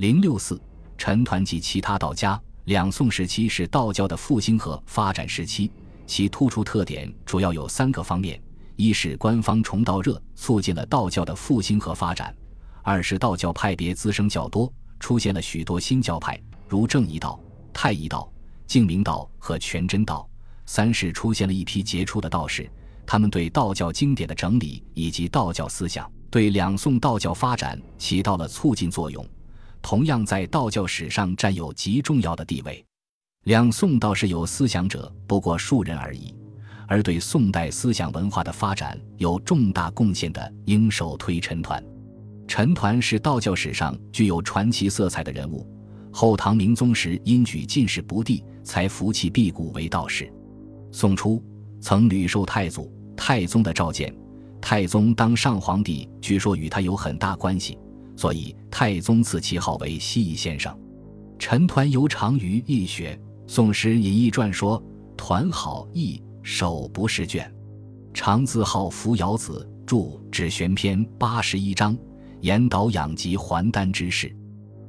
零六四，陈抟及其他道家。两宋时期是道教的复兴和发展时期，其突出特点主要有三个方面：一是官方崇道热，促进了道教的复兴和发展；二是道教派别滋生较多，出现了许多新教派，如正一道、太一道、净明道和全真道；三是出现了一批杰出的道士，他们对道教经典的整理以及道教思想，对两宋道教发展起到了促进作用。同样在道教史上占有极重要的地位。两宋道士有思想者不过数人而已，而对宋代思想文化的发展有重大贡献的，应首推陈抟。陈抟是道教史上具有传奇色彩的人物。后唐明宗时因举进士不第，才服气辟谷为道士。宋初曾屡受太祖、太宗的召见，太宗当上皇帝，据说与他有很大关系。所以太宗赐其号为西夷先生。陈抟尤长于易学，《宋史隐逸传》说：“抟好易，手不释卷，常自号扶摇子，著《指玄篇》八十一章，言导养及还丹之事。”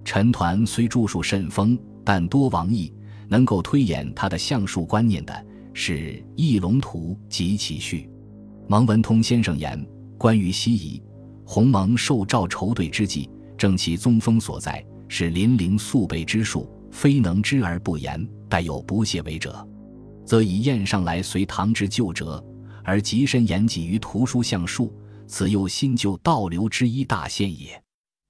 陈抟虽著述甚丰，但多亡佚。能够推演他的相术观念的是《易龙图》及其序。蒙文通先生言：“关于西夷。”鸿蒙受诏筹对之际，正其宗风所在，是临灵肃备之术，非能知而不言，待有不屑为者，则以宴上来随唐之旧辙，而极深言己于图书相术，此又新旧倒流之一大现也。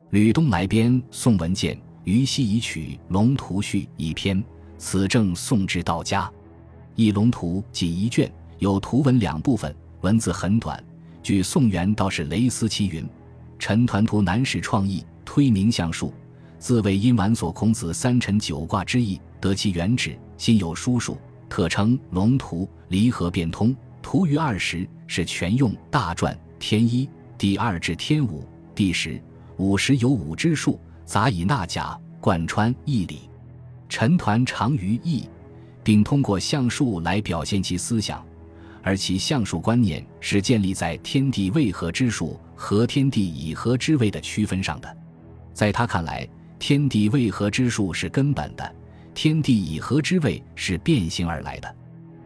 吕东来编《宋文鉴》，于西以取《龙图序》一篇，此正宋之道家。一龙图仅一卷，有图文两部分，文字很短。据宋元道士雷思齐云：“陈抟图南史创意，推明相术，自谓因玩所孔子三辰九卦之意，得其原旨，心有书数，特称龙图。离合变通，图于二十，是全用大传天一，第二至天五，第十、五十有五之数，杂以纳甲，贯穿义理。陈抟长于义，并通过相术来表现其思想。”而其相术观念是建立在天地未合之数和天地已合之位的区分上的，在他看来，天地未合之数是根本的，天地已合之位是变形而来的。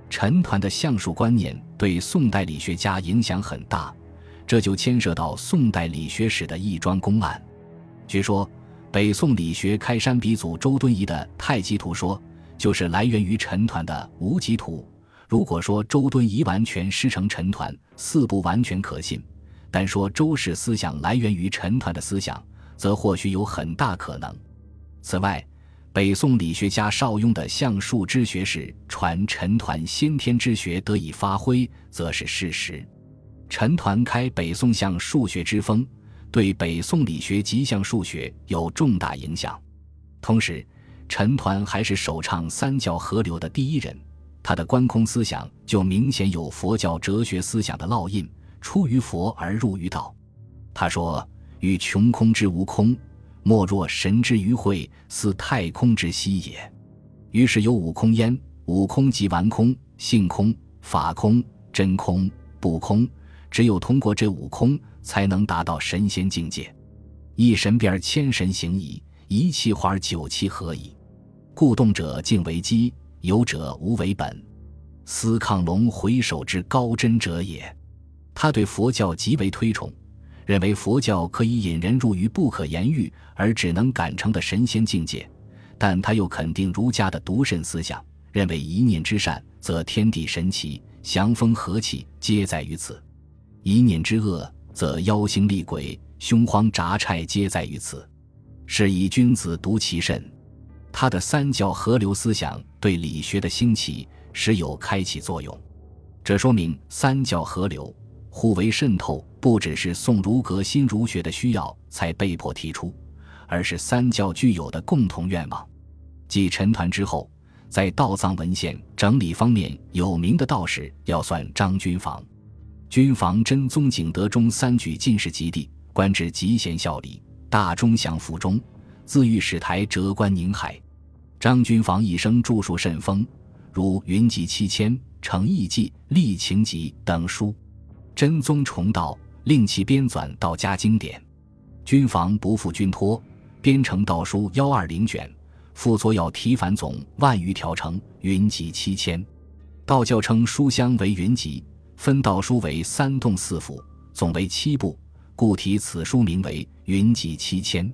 陈抟的相术观念对宋代理学家影响很大，这就牵涉到宋代理学史的一桩公案。据说，北宋理学开山鼻祖周敦颐的《太极图说》，就是来源于陈抟的《无极图》。如果说周敦颐完全师承陈抟，似不完全可信；但说周氏思想来源于陈抟的思想，则或许有很大可能。此外，北宋理学家邵雍的相术之学是传陈抟先天之学得以发挥，则是事实。陈抟开北宋相数学之风，对北宋理学及相数学有重大影响。同时，陈抟还是首倡三教合流的第一人。他的观空思想就明显有佛教哲学思想的烙印，出于佛而入于道。他说：“与穷空之无空，莫若神之于会，似太空之息也。”于是有五空焉，五空即完空、性空、法空、真空、不空。只有通过这五空，才能达到神仙境界。一神变千神行矣，一气化九气合矣。故动者静为基。有者无为本，司亢龙回首之高真者也。他对佛教极为推崇，认为佛教可以引人入于不可言喻而只能感成的神仙境界。但他又肯定儒家的独慎思想，认为一念之善，则天地神奇、祥风和气皆在于此；一念之恶，则妖星厉鬼、凶荒杂差皆在于此。是以君子独其慎。他的三教合流思想对理学的兴起时有开启作用，这说明三教合流、互为渗透，不只是宋儒革新儒学的需要才被迫提出，而是三教具有的共同愿望。继陈抟之后，在道藏文献整理方面有名的道士要算张君房。君房真宗景德中三举进士及第，官至集贤孝礼、大中祥符中，自御史台谪观宁海。张君房一生著述甚丰，如《云集七千》《成义记》《历情集》等书。真宗崇道，令其编纂道家经典。君房不负君托，编成道书幺二零卷，副作要题繁总万余条，成云集七千。道教称书香为云集，分道书为三洞四府，总为七部，故题此书名为云集七千。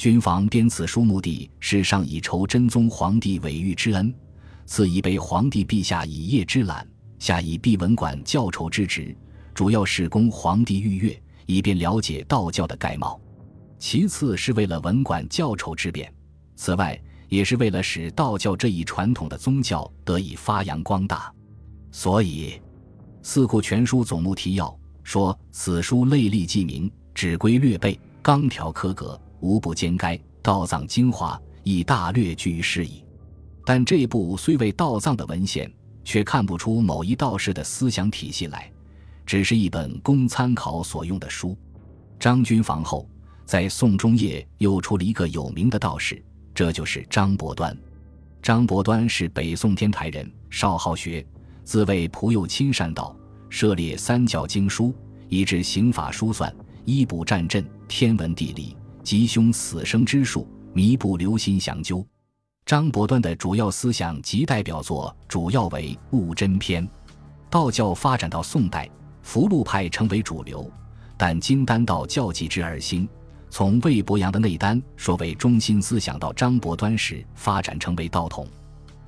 君房编此书目的是上以酬真宗皇帝伟育之恩，次以备皇帝陛下以业之览，下以毕文馆教酬之职，主要是供皇帝御阅，以便了解道教的概貌。其次是为了文管教酬之便，此外。也是为了使道教这一传统的宗教得以发扬光大，所以《四库全书总目提要》说：“此书类例记名，指规略备，纲条苛格，无不兼该。道藏精华，亦大略具于事矣。”但这部虽为道藏的文献，却看不出某一道士的思想体系来，只是一本供参考所用的书。张君房后，在宋中叶又出了一个有名的道士。这就是张伯端。张伯端是北宋天台人，少好学，自谓仆右亲善道，涉猎三教经书，以至刑法书算、医卜战阵、天文地理、吉凶死生之术，弥不留心详究。张伯端的主要思想及代表作主要为《悟真篇》。道教发展到宋代，福禄派成为主流，但金丹道教继之而兴。从魏伯阳的内丹说为中心思想到张伯端时发展成为道统，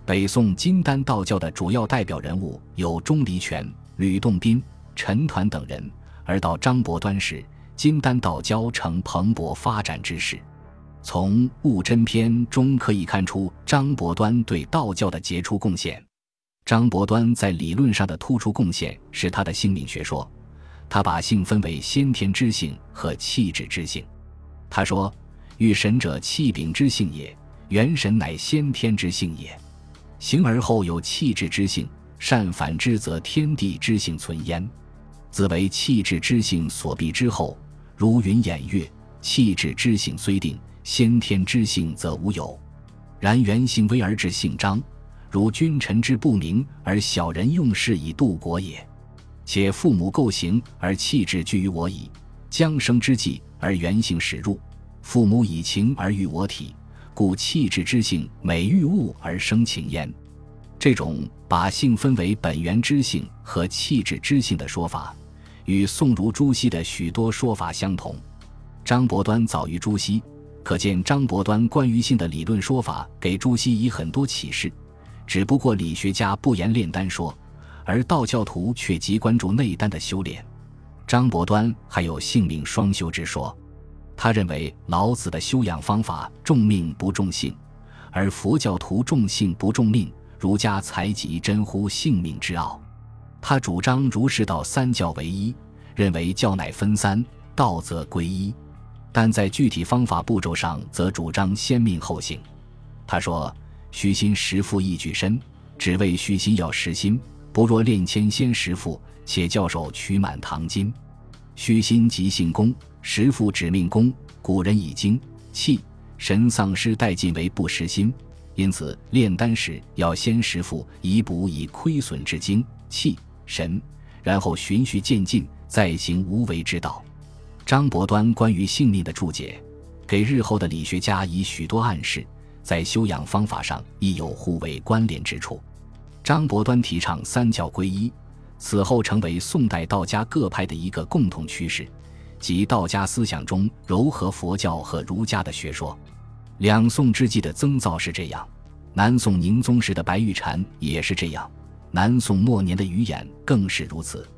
北宋金丹道教的主要代表人物有钟离权、吕洞宾、陈抟等人，而到张伯端时，金丹道教呈蓬勃发展之势。从《悟真篇》中可以看出张伯端对道教的杰出贡献。张伯端在理论上的突出贡献是他的性命学说，他把性分为先天之性和气质之性。他说：“遇神者，气禀之性也；元神乃先天之性也。形而后有气质之性，善反之，则天地之性存焉。自为气质之性所蔽之后，如云掩月。气质之性虽定，先天之性则无有。然原性微而志性张，如君臣之不明而小人用事以度国也。且父母构形而气质居于我矣。将生之际。”而原性始入，父母以情而育我体，故气质之性每遇物而生情焉。这种把性分为本源之性和气质之性的说法，与宋儒朱熹的许多说法相同。张伯端早于朱熹，可见张伯端关于性的理论说法给朱熹以很多启示。只不过理学家不言炼丹说，而道教徒却极关注内丹的修炼。张伯端还有性命双修之说，他认为老子的修养方法重命不重性，而佛教徒重性不重命，儒家才极真乎性命之奥。他主张儒释道三教为一，认为教乃分三，道则归一，但在具体方法步骤上则主张先命后性。他说：“虚心实腹一举身，只为虚心要实心，不若练谦先实腹。”且教授取满唐今，虚心即性功，实腹指命功。古人以精气神丧失殆尽为不实心，因此炼丹时要先实腹，以补以亏损之精气神，然后循序渐进，再行无为之道。张伯端关于性命的注解，给日后的理学家以许多暗示，在修养方法上亦有互为关联之处。张伯端提倡三教归一。此后成为宋代道家各派的一个共同趋势，即道家思想中糅合佛教和儒家的学说。两宋之际的曾造是这样，南宋宁宗时的白玉禅也是这样，南宋末年的余衍更是如此。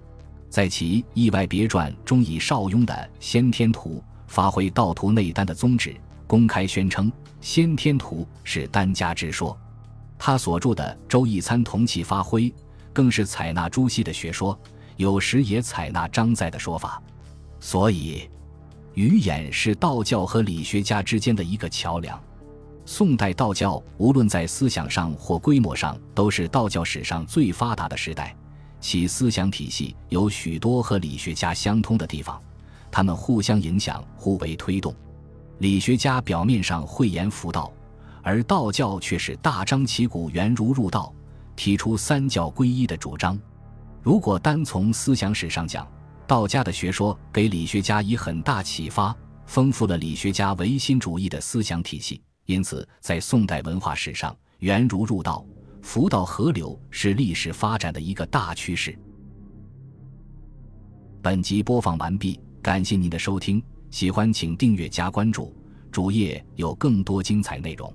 在其《意外别传》中，以邵雍的《先天图》发挥道图内丹的宗旨，公开宣称先天图是丹家之说。他所著的《周易参同气发挥》。更是采纳朱熹的学说，有时也采纳张载的说法，所以余衍是道教和理学家之间的一个桥梁。宋代道教无论在思想上或规模上，都是道教史上最发达的时代，其思想体系有许多和理学家相通的地方，他们互相影响，互为推动。理学家表面上讳言佛道，而道教却是大张旗鼓圆儒入道。提出三教归一的主张。如果单从思想史上讲，道家的学说给理学家以很大启发，丰富了理学家唯心主义的思想体系。因此，在宋代文化史上，圆儒入道、佛道合流是历史发展的一个大趋势。本集播放完毕，感谢您的收听，喜欢请订阅加关注，主页有更多精彩内容。